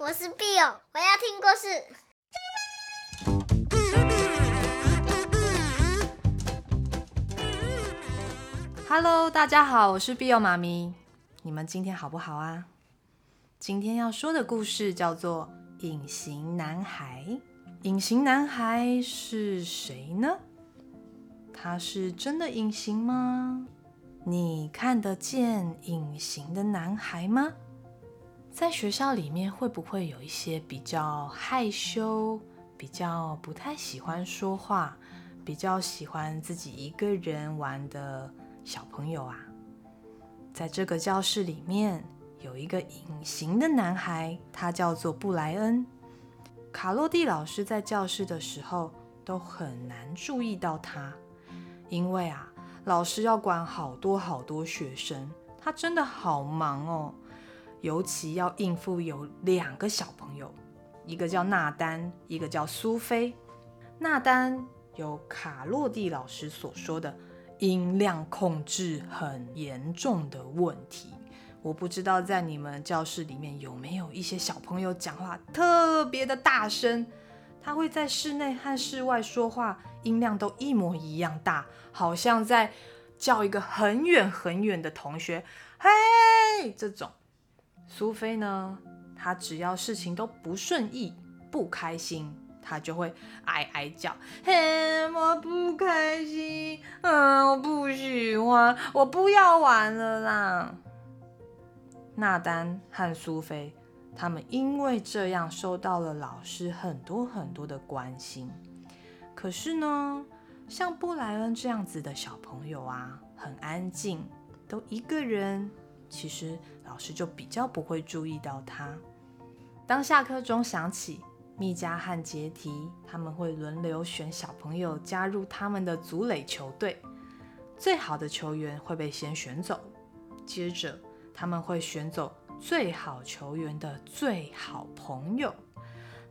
我是 Bill，我要听故事。Hello，大家好，我是 Bill 妈咪。你们今天好不好啊？今天要说的故事叫做《隐形男孩》。隐形男孩是谁呢？他是真的隐形吗？你看得见隐形的男孩吗？在学校里面会不会有一些比较害羞、比较不太喜欢说话、比较喜欢自己一个人玩的小朋友啊？在这个教室里面有一个隐形的男孩，他叫做布莱恩。卡洛蒂老师在教室的时候都很难注意到他，因为啊。老师要管好多好多学生，他真的好忙哦。尤其要应付有两个小朋友，一个叫纳丹，一个叫苏菲。纳丹有卡洛蒂老师所说的音量控制很严重的问题。我不知道在你们教室里面有没有一些小朋友讲话特别的大声。他会在室内和室外说话，音量都一模一样大，好像在叫一个很远很远的同学。嘿，这种。苏菲呢，她只要事情都不顺意、不开心，她就会哀哀叫。嘿，我不开心，嗯，我不喜欢，我不要玩了啦。纳丹和苏菲。他们因为这样受到了老师很多很多的关心。可是呢，像布莱恩这样子的小朋友啊，很安静，都一个人，其实老师就比较不会注意到他。当下课钟响起，蜜嘉和杰提他们会轮流选小朋友加入他们的组垒球队，最好的球员会被先选走，接着他们会选走。最好球员的最好朋友，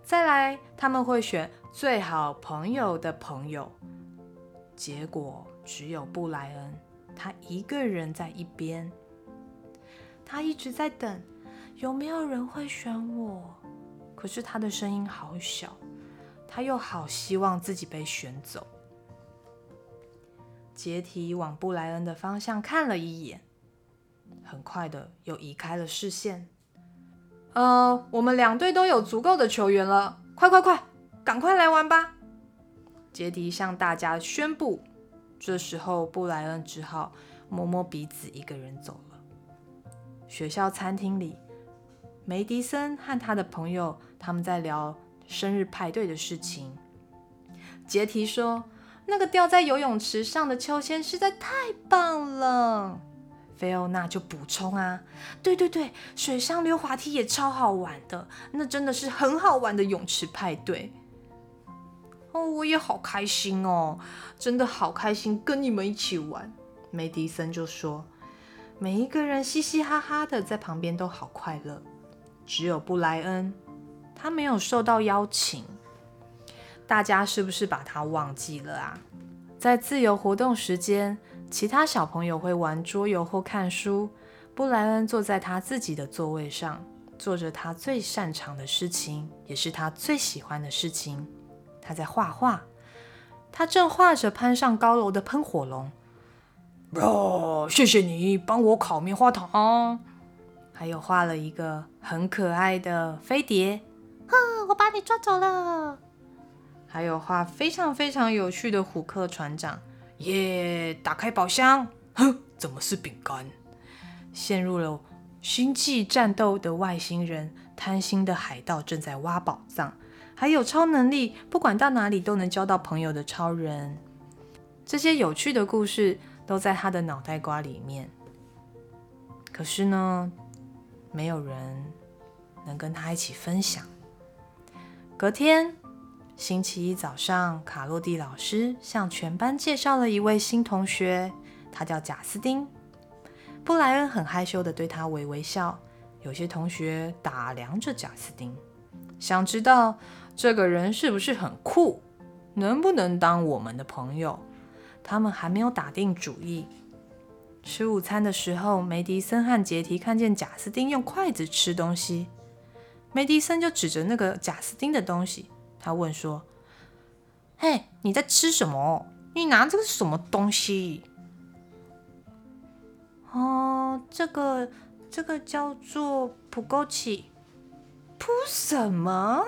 再来他们会选最好朋友的朋友。结果只有布莱恩，他一个人在一边，他一直在等，有没有人会选我？可是他的声音好小，他又好希望自己被选走。杰提往布莱恩的方向看了一眼。很快的又移开了视线。呃，我们两队都有足够的球员了，快快快，赶快来玩吧！杰迪向大家宣布。这时候，布莱恩只好摸摸鼻子，一个人走了。学校餐厅里，梅迪森和他的朋友他们在聊生日派对的事情。杰提说：“那个吊在游泳池上的秋千实在太棒了。”菲欧娜就补充啊，对对对，水上溜滑梯也超好玩的，那真的是很好玩的泳池派对。哦，我也好开心哦，真的好开心跟你们一起玩。梅迪森就说，每一个人嘻嘻哈哈的在旁边都好快乐，只有布莱恩，他没有受到邀请。大家是不是把他忘记了啊？在自由活动时间。其他小朋友会玩桌游或看书，布莱恩坐在他自己的座位上，做着他最擅长的事情，也是他最喜欢的事情。他在画画，他正画着攀上高楼的喷火龙。哦，谢谢你帮我烤棉花糖。还有画了一个很可爱的飞碟。哼，我把你抓走了。还有画非常非常有趣的虎克船长。耶！打开宝箱，哼，怎么是饼干？陷入了星际战斗的外星人，贪心的海盗正在挖宝藏，还有超能力，不管到哪里都能交到朋友的超人。这些有趣的故事都在他的脑袋瓜里面。可是呢，没有人能跟他一起分享。隔天。星期一早上，卡洛蒂老师向全班介绍了一位新同学，他叫贾斯汀。布莱恩很害羞的对他微微笑。有些同学打量着贾斯汀，想知道这个人是不是很酷，能不能当我们的朋友。他们还没有打定主意。吃午餐的时候，梅迪森和杰提看见贾斯汀用筷子吃东西。梅迪森就指着那个贾斯汀的东西，他问说：“嘿，你在吃什么？你拿这个是什么东西？”哦，这个这个叫做普枸杞。扑什么？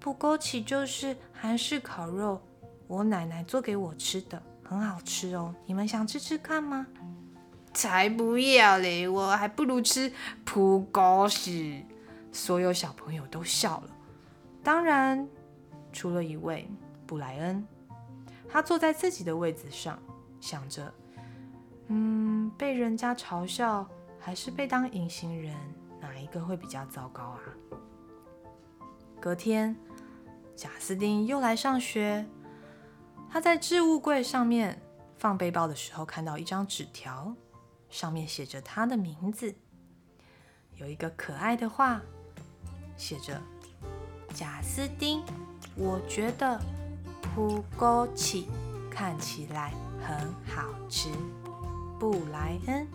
普枸杞就是韩式烤肉，我奶奶做给我吃的，很好吃哦。你们想吃吃看吗？才不要嘞！我还不如吃普枸杞。所有小朋友都笑了，当然，除了一位布莱恩，他坐在自己的位子上，想着，嗯，被人家嘲笑还是被当隐形人？哪一个会比较糟糕啊？隔天，贾斯汀又来上学。他在置物柜上面放背包的时候，看到一张纸条，上面写着他的名字，有一个可爱的画，写着：“贾斯汀，我觉得普枸杞看起来很好吃。”布莱恩。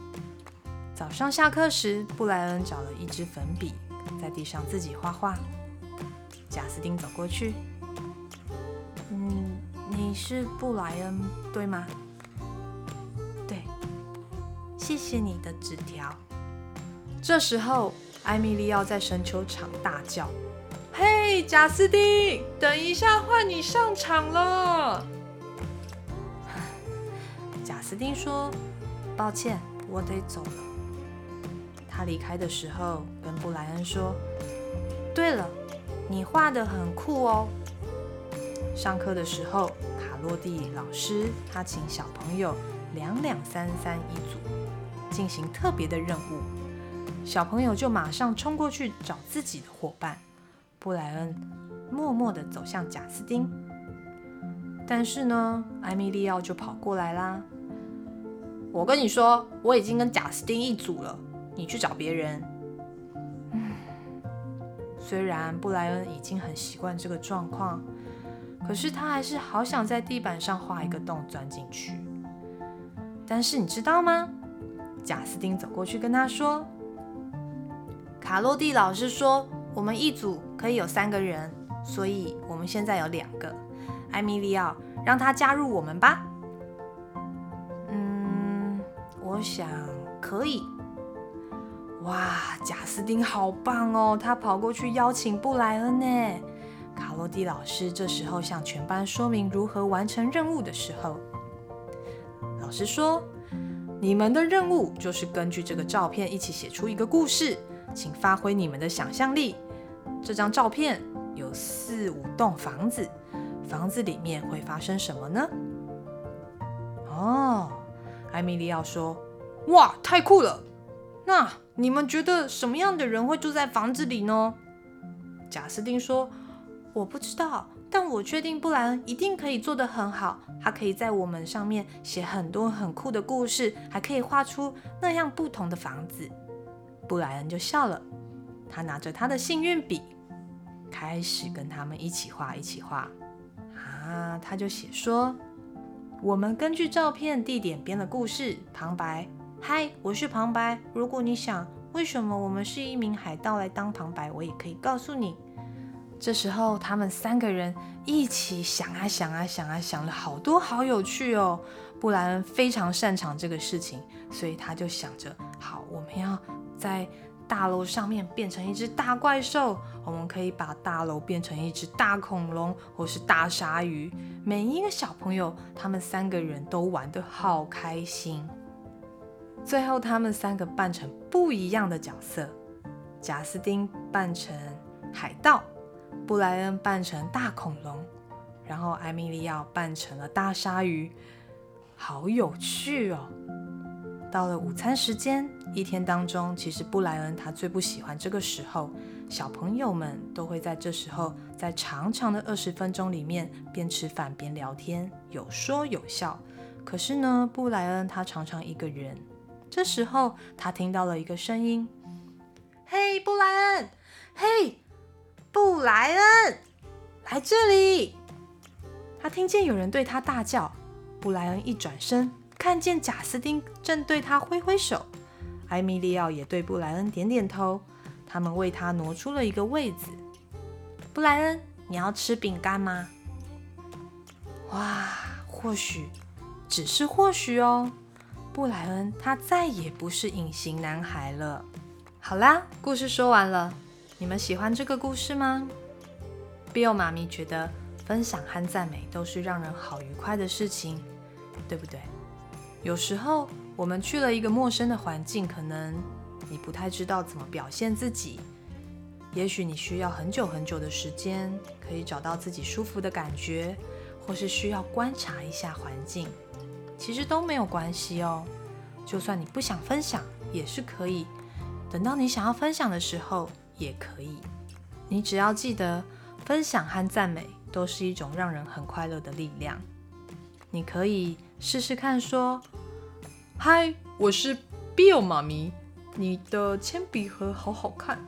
早上下课时，布莱恩找了一支粉笔，在地上自己画画。贾斯汀走过去，你是布莱恩对吗？对，谢谢你的纸条。这时候，艾米莉奥在神球场大叫：“嘿，贾斯汀，等一下，换你上场了。”贾斯汀说：“抱歉，我得走了。”他离开的时候，跟布莱恩说：“对了，你画的很酷哦。”上课的时候，落地老师他请小朋友两两三三一组进行特别的任务，小朋友就马上冲过去找自己的伙伴。布莱恩默默地走向贾斯汀，但是呢，艾米莉奥就跑过来啦。我跟你说，我已经跟贾斯汀一组了。你去找别人。虽然布莱恩已经很习惯这个状况，可是他还是好想在地板上画一个洞钻进去。但是你知道吗？贾斯汀走过去跟他说：“卡洛蒂老师说，我们一组可以有三个人，所以我们现在有两个。艾米莉奥，让他加入我们吧。”嗯，我想可以。哇，贾斯汀好棒哦！他跑过去邀请布莱恩呢。卡洛蒂老师这时候向全班说明如何完成任务的时候，老师说：“你们的任务就是根据这个照片一起写出一个故事，请发挥你们的想象力。这张照片有四五栋房子，房子里面会发生什么呢？”哦，艾米莉奥说：“哇，太酷了！”那你们觉得什么样的人会住在房子里呢？贾斯汀说：“我不知道，但我确定布莱恩一定可以做得很好。他可以在我们上面写很多很酷的故事，还可以画出那样不同的房子。”布莱恩就笑了，他拿着他的幸运笔，开始跟他们一起画，一起画。啊，他就写说：“我们根据照片、地点编了故事，旁白。”嗨，我是旁白。如果你想为什么我们是一名海盗来当旁白，我也可以告诉你。这时候，他们三个人一起想啊想啊想啊想了好多，好有趣哦。布莱恩非常擅长这个事情，所以他就想着：好，我们要在大楼上面变成一只大怪兽，我们可以把大楼变成一只大恐龙或是大鲨鱼。每一个小朋友，他们三个人都玩得好开心。最后，他们三个扮成不一样的角色：贾斯汀扮成海盗，布莱恩扮成大恐龙，然后艾米莉奥扮成了大鲨鱼。好有趣哦！到了午餐时间，一天当中，其实布莱恩他最不喜欢这个时候。小朋友们都会在这时候，在长长的二十分钟里面，边吃饭边聊天，有说有笑。可是呢，布莱恩他常常一个人。这时候，他听到了一个声音：“嘿，布莱恩！嘿，布莱恩，来这里！”他听见有人对他大叫。布莱恩一转身，看见贾斯汀正对他挥挥手。艾米莉奥也对布莱恩点点头。他们为他挪出了一个位子。布莱恩，你要吃饼干吗？哇，或许，只是或许哦。布莱恩他再也不是隐形男孩了。好啦，故事说完了，你们喜欢这个故事吗？Bill 妈咪觉得分享和赞美都是让人好愉快的事情，对不对？有时候我们去了一个陌生的环境，可能你不太知道怎么表现自己，也许你需要很久很久的时间，可以找到自己舒服的感觉，或是需要观察一下环境。其实都没有关系哦，就算你不想分享也是可以，等到你想要分享的时候也可以。你只要记得，分享和赞美都是一种让人很快乐的力量。你可以试试看说：“嗨，我是 Bill 妈咪，你的铅笔盒好好看，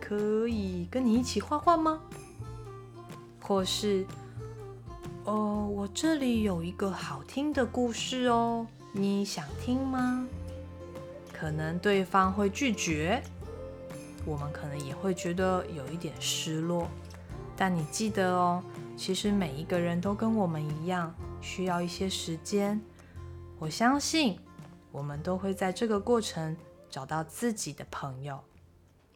可以跟你一起画画吗？”或是。哦，我这里有一个好听的故事哦，你想听吗？可能对方会拒绝，我们可能也会觉得有一点失落。但你记得哦，其实每一个人都跟我们一样，需要一些时间。我相信我们都会在这个过程找到自己的朋友。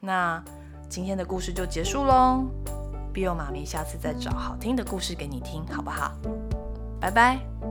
那今天的故事就结束喽。Bill 妈咪下次再找好听的故事给你听，好不好？拜拜。